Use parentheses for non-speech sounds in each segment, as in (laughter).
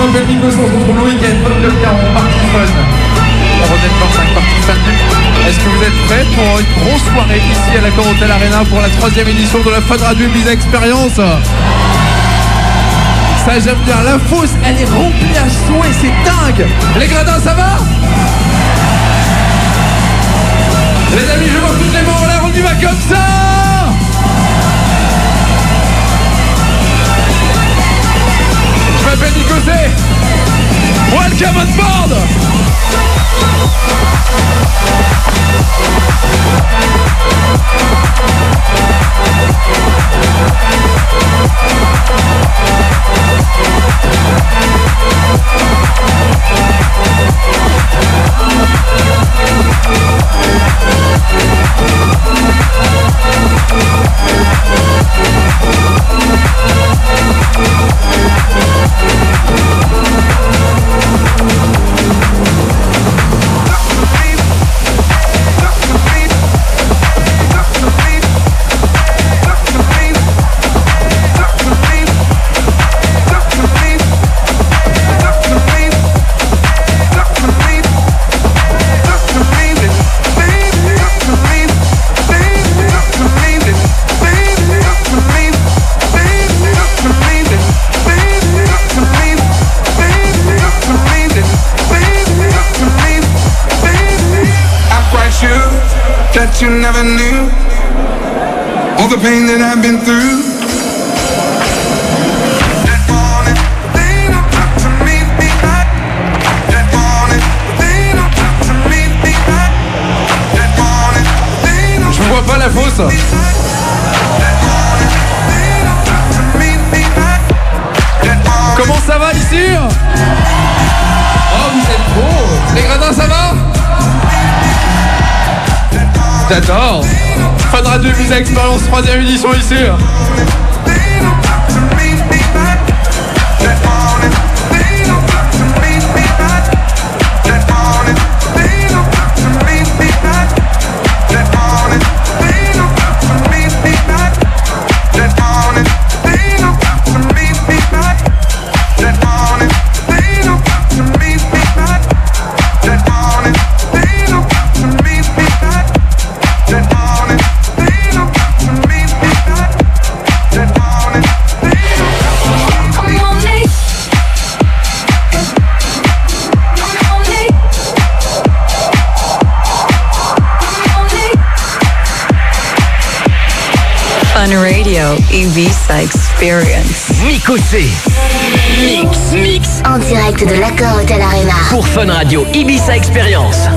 Donc le en. On 5 parties. Est-ce que vous êtes prêts pour une grosse soirée ici à la Corotel Arena pour la troisième édition de la Fun Radio Ibiza Experience? Ça j'aime bien, la fosse elle est remplie à souhait, c'est dingue. Les gradins ça va? Les amis je vois toutes les mains en l'air, on y va comme ça. m'appelle Nicosé. Welcome on board pas la fausse. Comment ça va ici Oh, vous êtes beaux Les gradins, ça va? J'adore. Fun Radio Music Balance 3ème édition ici Fun Radio Ibiza Experience. Miko C. Mix, mix. En direct de l'accord Hotel Arena. Pour Fun Radio Ibiza Experience.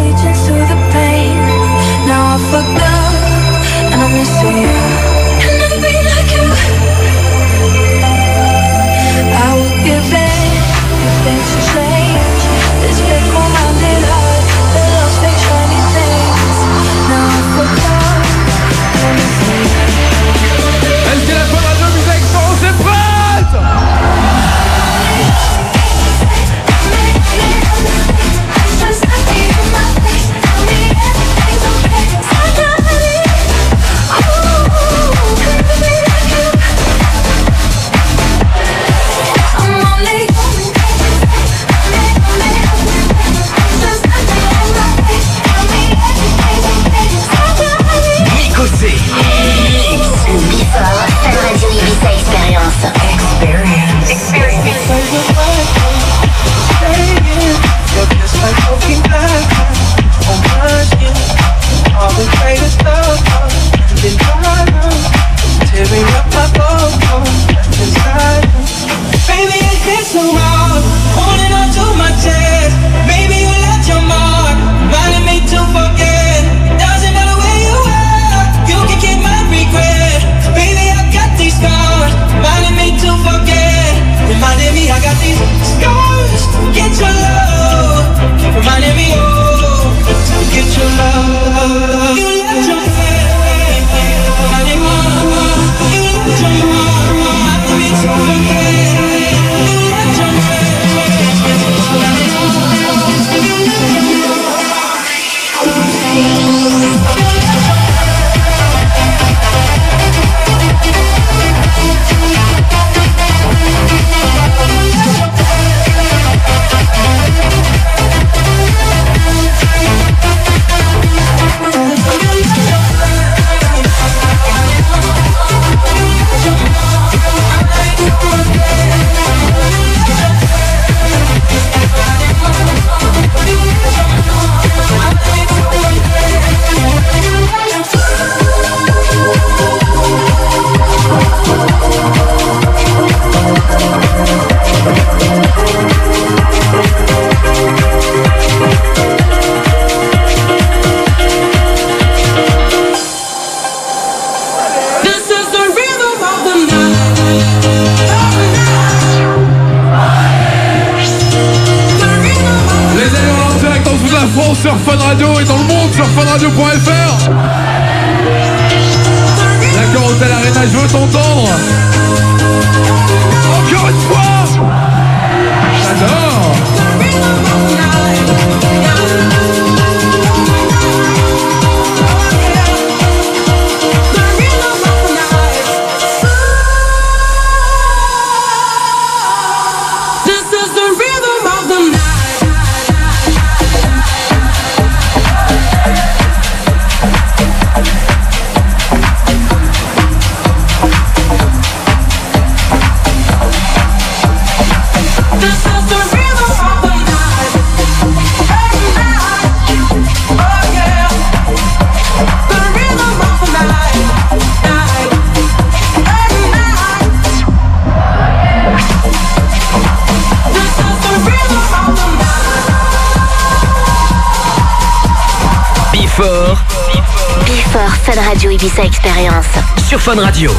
Fun Radio Ibiza Experience. Sur Fun Radio.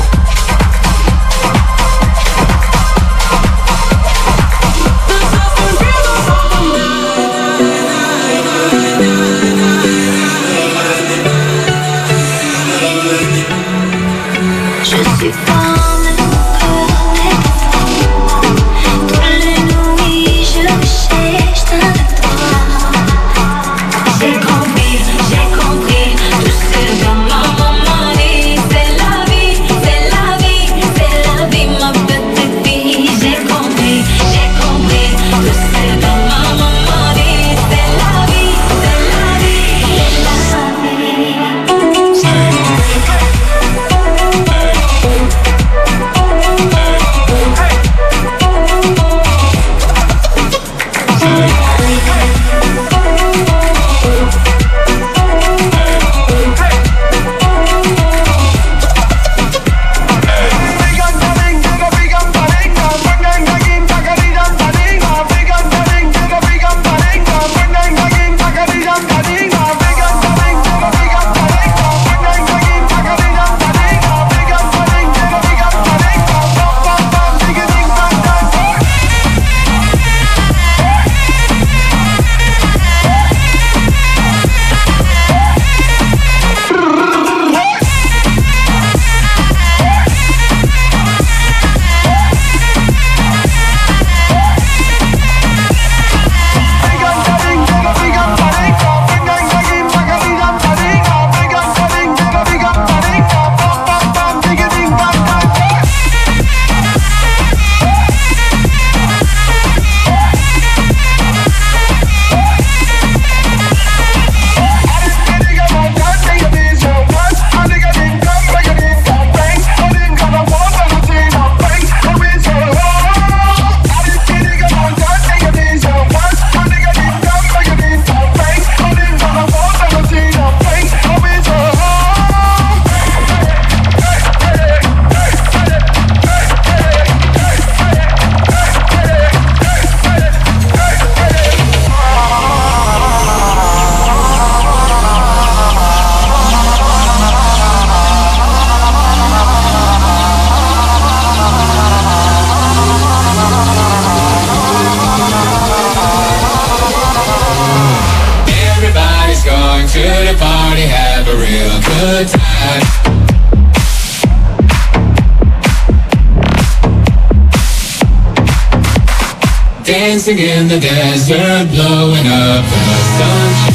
dancing in the desert, blowing up the sunshine.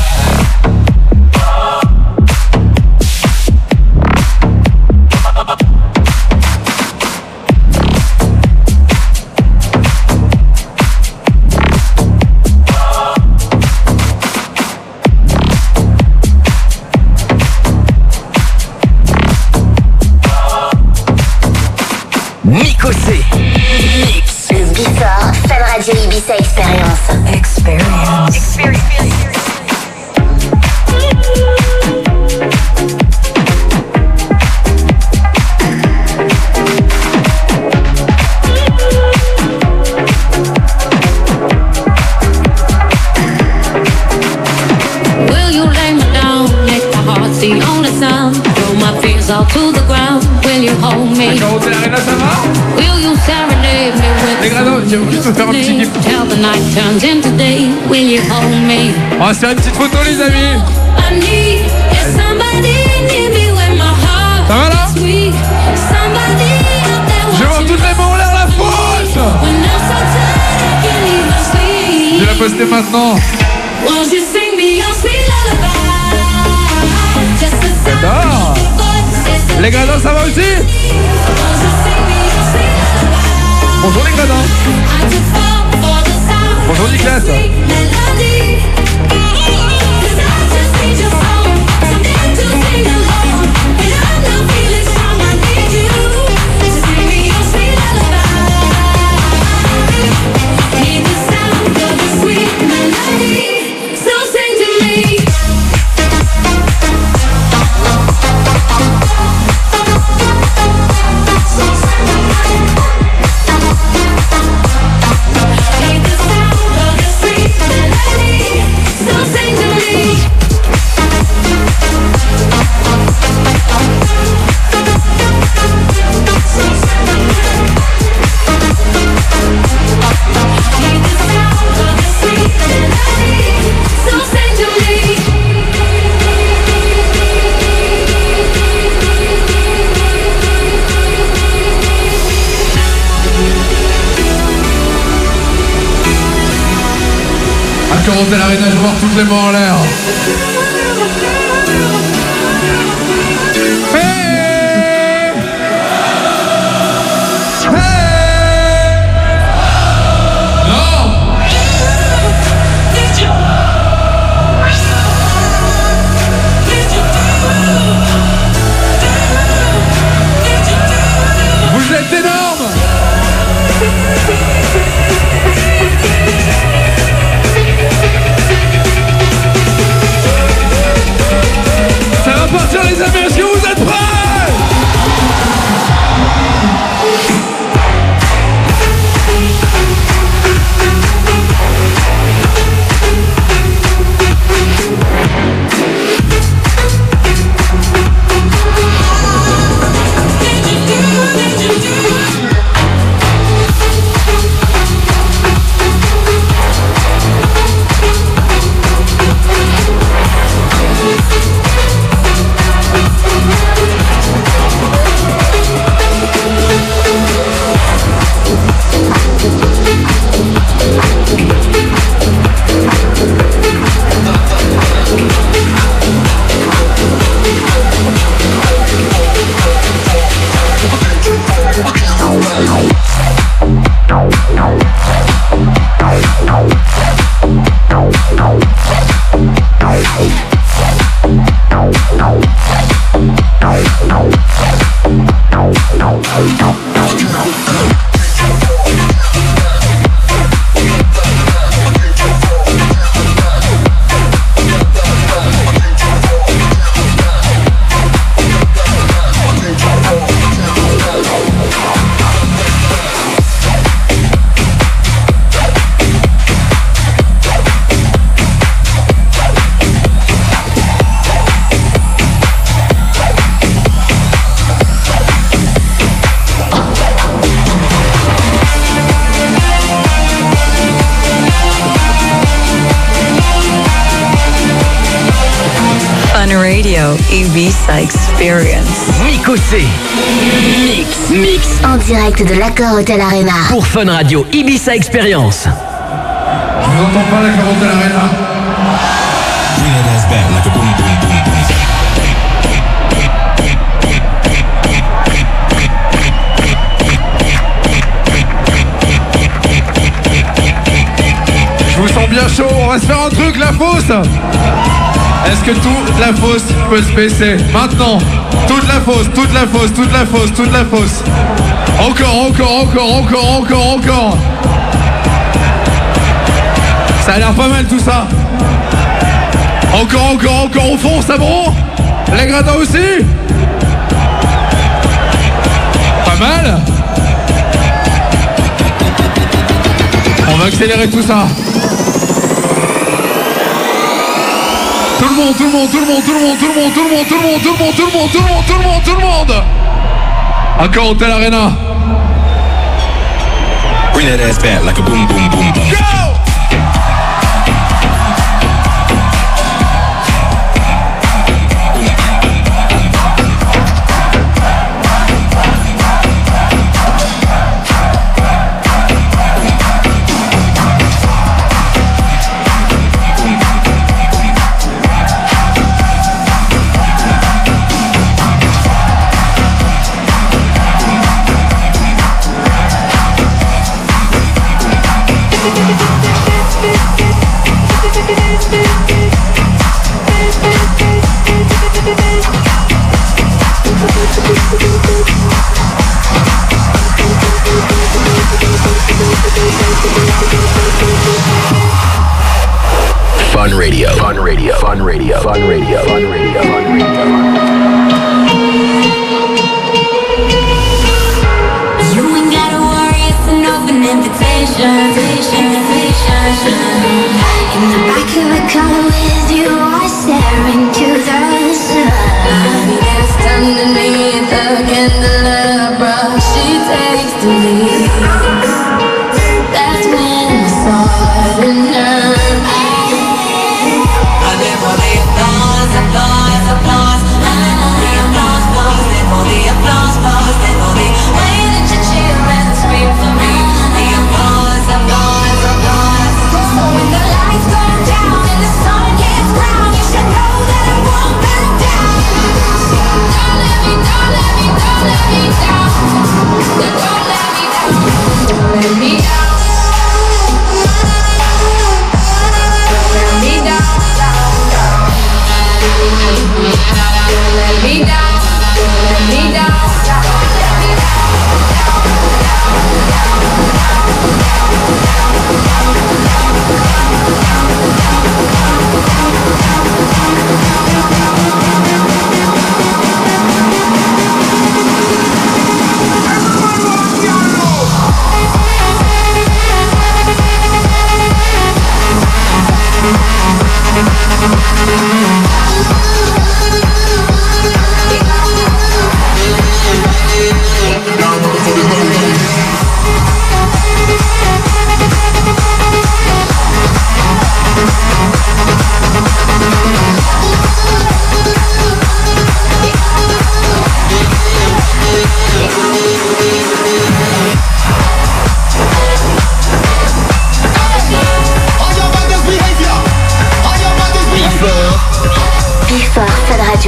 Nico C. Mix in guitar. Fun Radio Ibiza Experience. Experience. Experience. nous (laughs) faire un petit gif. On va se petite photo, les amis. Ça va là Je vois toutes les mains en l'air, la fosse Je vais la poster maintenant. Les gars, ça va aussi? Bonjour les grenades Bonjour Nicolas. monter l'arena, je vais voir tout le monde en l'air. Mix. Mix. En direct de l'accord Hotel Arena. Pour Fun Radio Ibiza Experience. Je vous entends pas la Corotel Arena? Bring that ass back like a boom, boom, boom, boom. Je vous sens bien chaud, on va se faire un truc, la fosse Est-ce que toute la fosse peut se baisser Maintenant? Toute la fosse, toute la fosse, toute la fosse, toute la fosse. Encore, encore, encore, encore, encore, encore. Ça a l'air pas mal tout ça. Encore, encore, encore au fond, ça bon Les gradins aussi. Pas mal. On va accélérer tout ça monde, tout le monde, tout le monde, tout le monde, tout le monde, tout le monde, tout le monde, tout le monde, tout le monde, tout le monde, tout le monde, tout le monde Encore Hotel Arena Bring that like a boom, boom, boom, boom. transition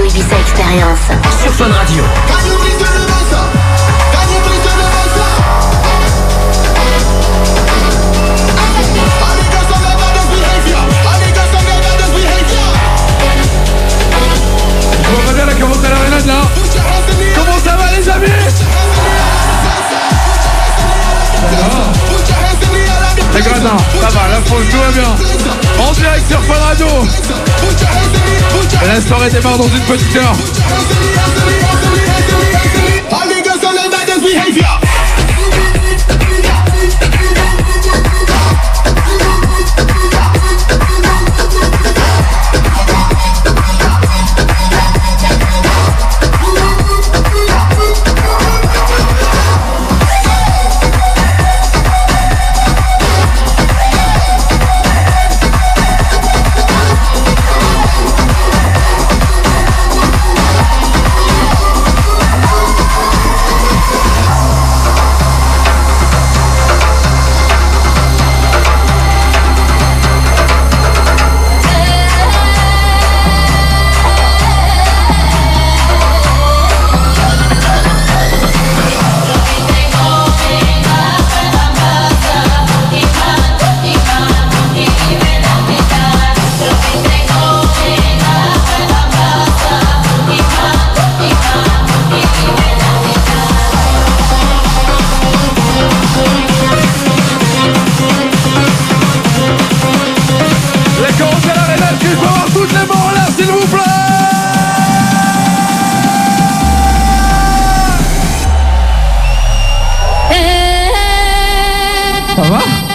Radio Ibiza Experience. Sur Fun Radio. Ça va les amis tout va bien. En direct sur Fun Radio. La soirée démarre dans une petite heure. favor?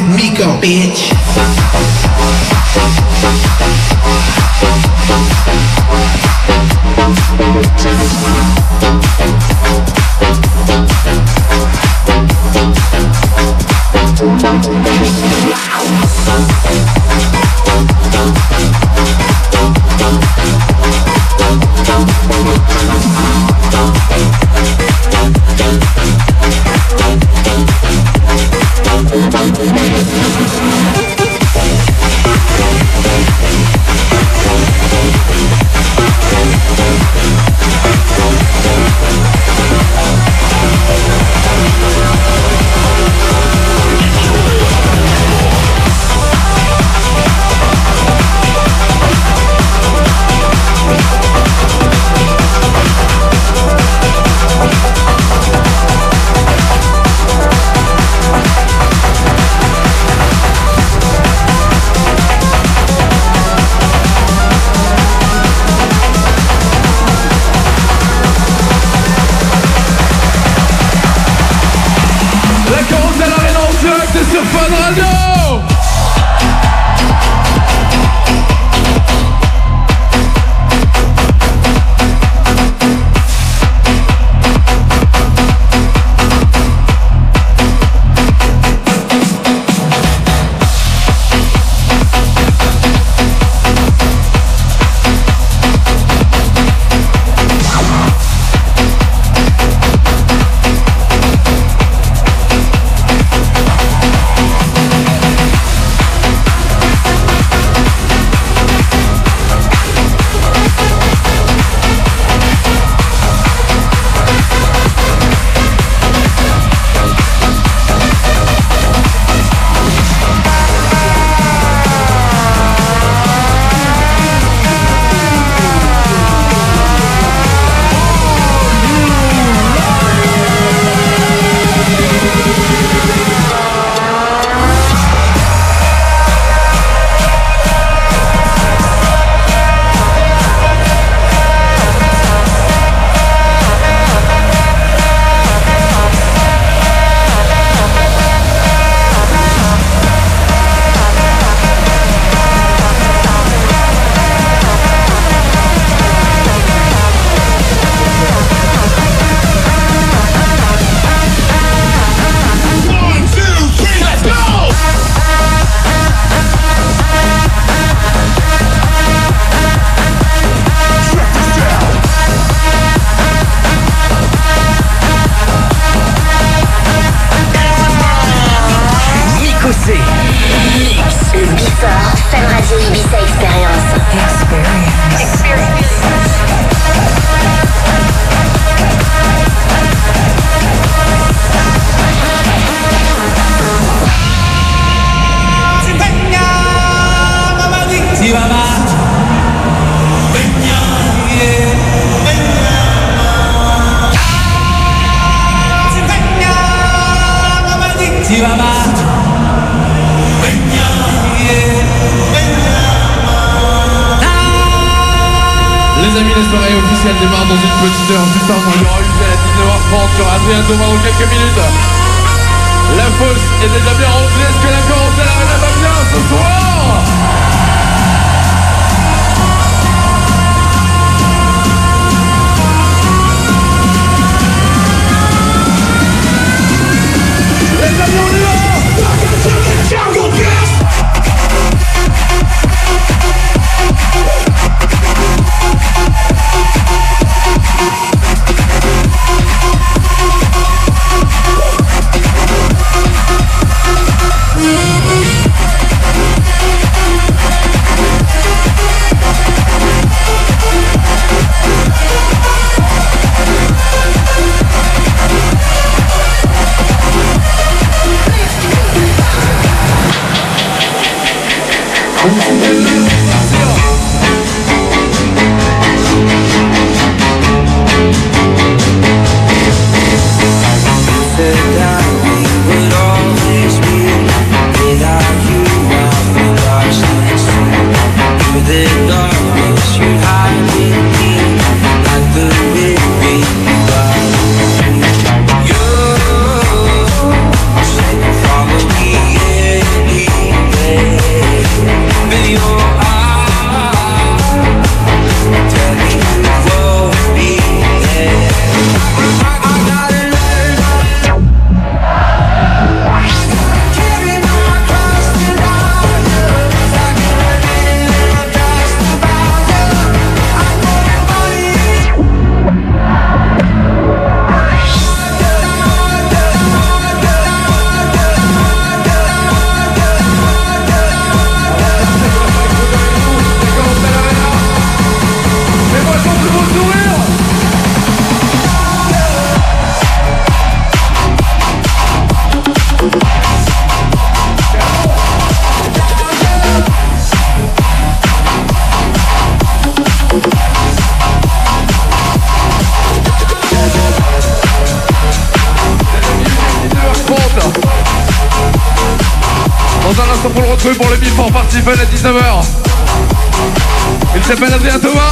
Miko, bitch. Les amis, la soirée officielle démarre dans une petite heure. Juste avant, aura une à 19h30. Il y aura Adrien Thomas dans quelques minutes. La fosse est déjà bien remplie. Est-ce que la Carousel Arena va bien ce soir? Les amis, pour le Before Party Fun à 19h. Il s'appelle Adrien Thomas.